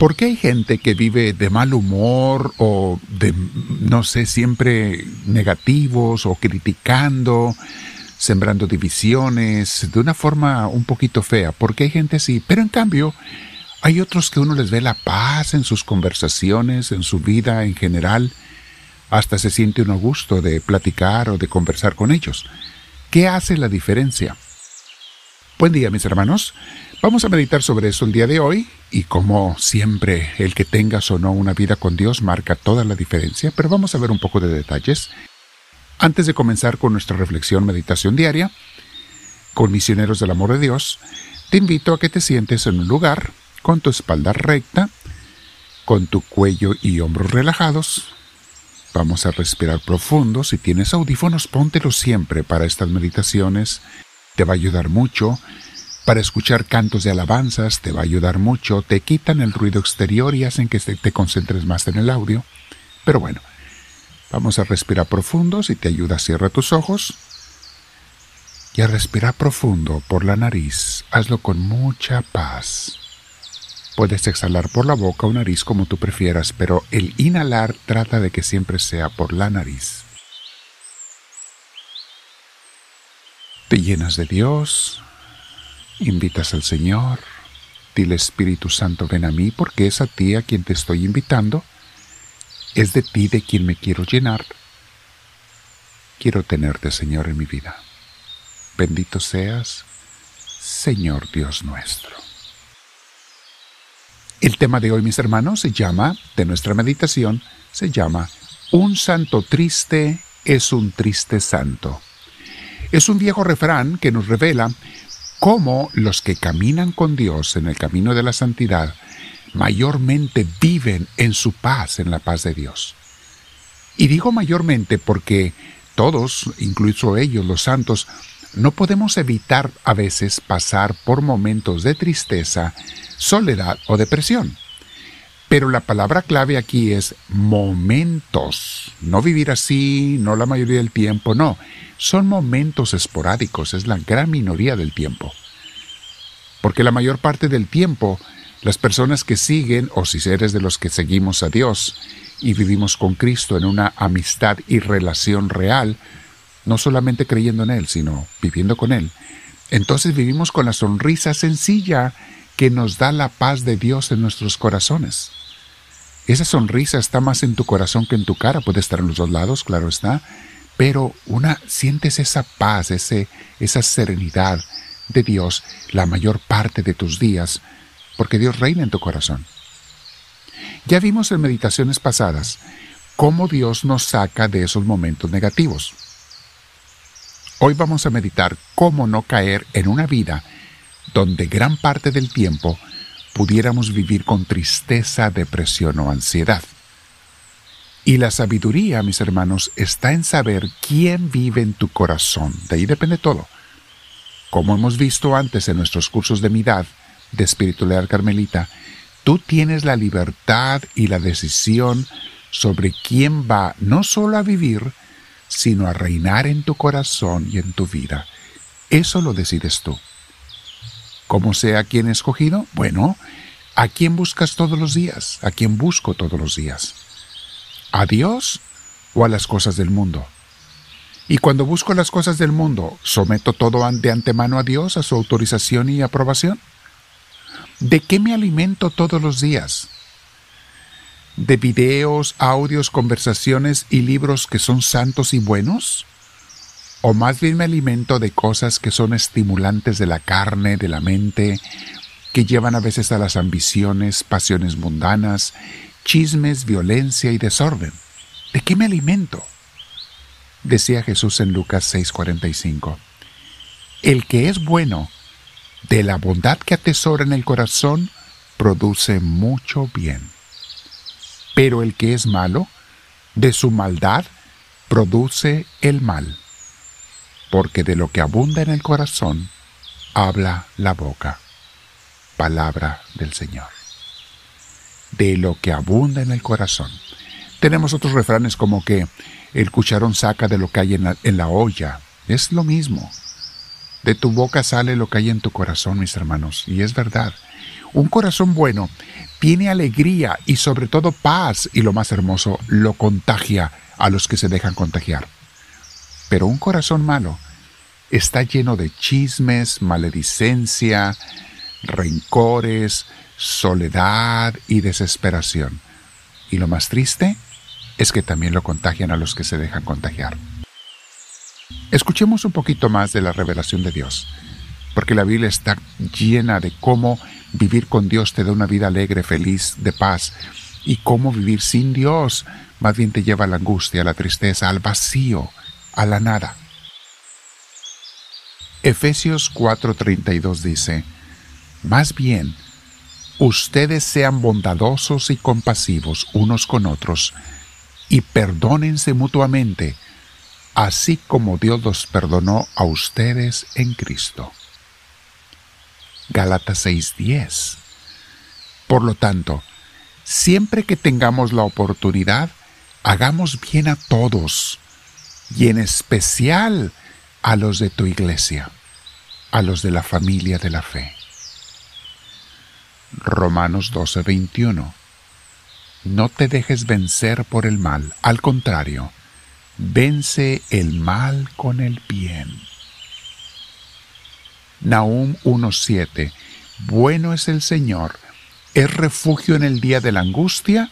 ¿Por qué hay gente que vive de mal humor o de, no sé, siempre negativos o criticando, sembrando divisiones de una forma un poquito fea? ¿Por qué hay gente así? Pero en cambio, hay otros que uno les ve la paz en sus conversaciones, en su vida en general, hasta se siente uno a gusto de platicar o de conversar con ellos. ¿Qué hace la diferencia? Buen día, mis hermanos. Vamos a meditar sobre eso el día de hoy y como siempre, el que tengas o no una vida con Dios marca toda la diferencia, pero vamos a ver un poco de detalles. Antes de comenzar con nuestra reflexión meditación diaria, con misioneros del amor de Dios, te invito a que te sientes en un lugar con tu espalda recta, con tu cuello y hombros relajados. Vamos a respirar profundo. Si tienes audífonos, póntelos siempre para estas meditaciones. Te va a ayudar mucho para escuchar cantos de alabanzas te va a ayudar mucho, te quitan el ruido exterior y hacen que te concentres más en el audio. Pero bueno, vamos a respirar profundo, si te ayuda cierra tus ojos. Y a respirar profundo por la nariz, hazlo con mucha paz. Puedes exhalar por la boca o nariz como tú prefieras, pero el inhalar trata de que siempre sea por la nariz. Te llenas de Dios, invitas al Señor, dile Espíritu Santo, ven a mí porque es a ti a quien te estoy invitando, es de ti de quien me quiero llenar. Quiero tenerte, Señor, en mi vida. Bendito seas, Señor Dios nuestro. El tema de hoy, mis hermanos, se llama, de nuestra meditación, se llama Un santo triste es un triste santo. Es un viejo refrán que nos revela cómo los que caminan con Dios en el camino de la santidad mayormente viven en su paz, en la paz de Dios. Y digo mayormente porque todos, incluso ellos, los santos, no podemos evitar a veces pasar por momentos de tristeza, soledad o depresión. Pero la palabra clave aquí es momentos. No vivir así, no la mayoría del tiempo, no. Son momentos esporádicos, es la gran minoría del tiempo. Porque la mayor parte del tiempo, las personas que siguen, o si eres de los que seguimos a Dios y vivimos con Cristo en una amistad y relación real, no solamente creyendo en Él, sino viviendo con Él, entonces vivimos con la sonrisa sencilla que nos da la paz de Dios en nuestros corazones. Esa sonrisa está más en tu corazón que en tu cara, puede estar en los dos lados, claro está, pero una sientes esa paz, ese, esa serenidad de Dios la mayor parte de tus días, porque Dios reina en tu corazón. Ya vimos en meditaciones pasadas cómo Dios nos saca de esos momentos negativos. Hoy vamos a meditar cómo no caer en una vida donde gran parte del tiempo pudiéramos vivir con tristeza, depresión o ansiedad. Y la sabiduría, mis hermanos, está en saber quién vive en tu corazón. De ahí depende todo. Como hemos visto antes en nuestros cursos de midad de espiritualidad carmelita, tú tienes la libertad y la decisión sobre quién va no solo a vivir, sino a reinar en tu corazón y en tu vida. Eso lo decides tú. ¿Cómo sea quien escogido? Bueno, ¿a quién buscas todos los días? ¿A quién busco todos los días? ¿A Dios o a las cosas del mundo? Y cuando busco las cosas del mundo, ¿someto todo de antemano a Dios, a su autorización y aprobación? ¿De qué me alimento todos los días? ¿De videos, audios, conversaciones y libros que son santos y buenos? O más bien me alimento de cosas que son estimulantes de la carne, de la mente, que llevan a veces a las ambiciones, pasiones mundanas, chismes, violencia y desorden. ¿De qué me alimento? Decía Jesús en Lucas 6:45. El que es bueno, de la bondad que atesora en el corazón, produce mucho bien. Pero el que es malo, de su maldad, produce el mal porque de lo que abunda en el corazón, habla la boca. Palabra del Señor. De lo que abunda en el corazón. Tenemos otros refranes como que el cucharón saca de lo que hay en la, olla. Es lo mismo. De tu boca sale lo que hay en tu corazón, mis hermanos, y es verdad. Un corazón bueno tiene alegría y sobre todo paz y lo más hermoso, lo contagia a los que se dejan contagiar. Pero un corazón malo está lleno de chismes, maledicencia, rencores, soledad y desesperación. Y lo más triste es que también lo contagian a los que se dejan contagiar. Escuchemos un poquito más de la revelación de Dios, porque la Biblia está llena de cómo vivir con Dios te da una vida alegre, feliz, de paz, y cómo vivir sin Dios más bien te lleva a la angustia, a la tristeza, al vacío, a la nada. Efesios 4:32 dice, Más bien, ustedes sean bondadosos y compasivos unos con otros, y perdónense mutuamente, así como Dios los perdonó a ustedes en Cristo. Gálatas 6:10. Por lo tanto, siempre que tengamos la oportunidad, hagamos bien a todos, y en especial a los de tu iglesia, a los de la familia de la fe. Romanos 12:21. No te dejes vencer por el mal, al contrario, vence el mal con el bien. Nahum 1.7 Bueno es el Señor, es refugio en el día de la angustia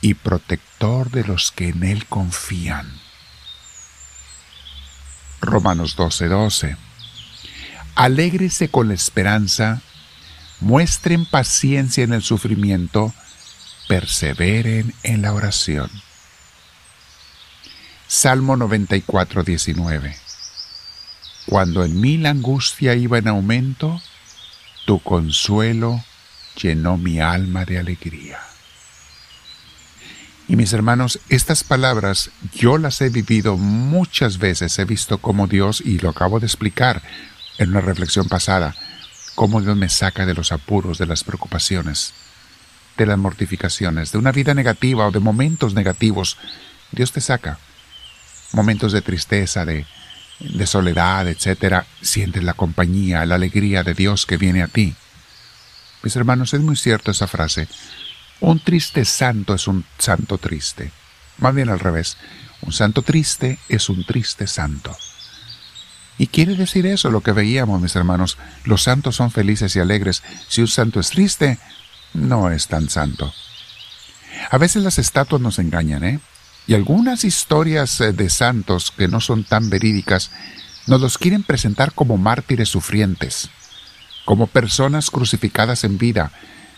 y protector de los que en Él confían. Romanos 12:12 Alégrese con la esperanza, muestren paciencia en el sufrimiento, perseveren en la oración. Salmo 94, 19. Cuando en mí la angustia iba en aumento, tu consuelo llenó mi alma de alegría. Y mis hermanos, estas palabras yo las he vivido muchas veces, he visto cómo Dios, y lo acabo de explicar en una reflexión pasada, cómo Dios me saca de los apuros, de las preocupaciones, de las mortificaciones, de una vida negativa o de momentos negativos. Dios te saca momentos de tristeza, de, de soledad, etc., sientes la compañía, la alegría de Dios que viene a ti. Mis hermanos, es muy cierto esa frase. Un triste santo es un santo triste. Más bien al revés. Un santo triste es un triste santo. Y quiere decir eso lo que veíamos, mis hermanos. Los santos son felices y alegres. Si un santo es triste, no es tan santo. A veces las estatuas nos engañan, ¿eh? Y algunas historias eh, de santos que no son tan verídicas nos los quieren presentar como mártires sufrientes, como personas crucificadas en vida.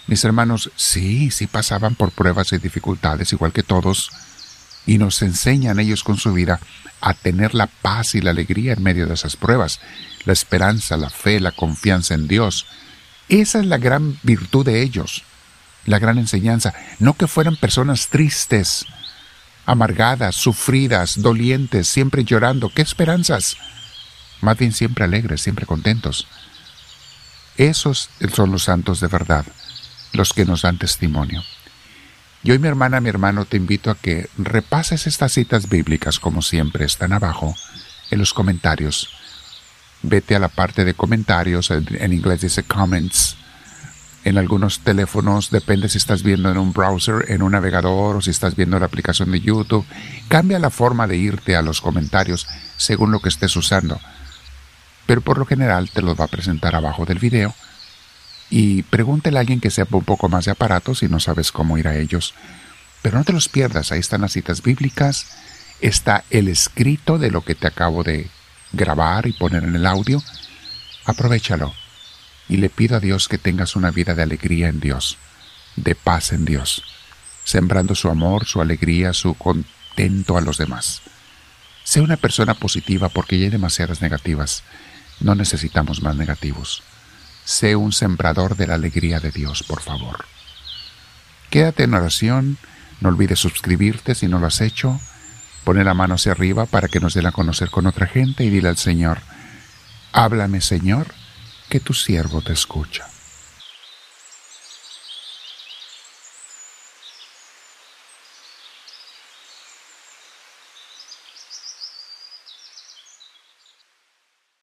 Mis hermanos, sí, sí pasaban por pruebas y dificultades, igual que todos, y nos enseñan ellos con su vida a tener la paz y la alegría en medio de esas pruebas, la esperanza, la fe, la confianza en Dios. Esa es la gran virtud de ellos, la gran enseñanza, no que fueran personas tristes, amargadas, sufridas, dolientes, siempre llorando. ¿Qué esperanzas? Más bien siempre alegres, siempre contentos. Esos son los santos de verdad, los que nos dan testimonio. Yo y mi hermana, mi hermano, te invito a que repases estas citas bíblicas como siempre están abajo en los comentarios. Vete a la parte de comentarios, en inglés dice comments, en algunos teléfonos, depende si estás viendo en un browser, en un navegador o si estás viendo la aplicación de YouTube. Cambia la forma de irte a los comentarios según lo que estés usando. Pero por lo general te los va a presentar abajo del video. Y pregúntale a alguien que sepa un poco más de aparatos si no sabes cómo ir a ellos. Pero no te los pierdas, ahí están las citas bíblicas, está el escrito de lo que te acabo de grabar y poner en el audio. Aprovechalo y le pido a Dios que tengas una vida de alegría en Dios, de paz en Dios, sembrando su amor, su alegría, su contento a los demás. Sé una persona positiva porque ya hay demasiadas negativas. No necesitamos más negativos. Sé un sembrador de la alegría de Dios, por favor. Quédate en oración, no olvides suscribirte si no lo has hecho, pone la mano hacia arriba para que nos den a conocer con otra gente y dile al Señor, háblame Señor, que tu siervo te escucha.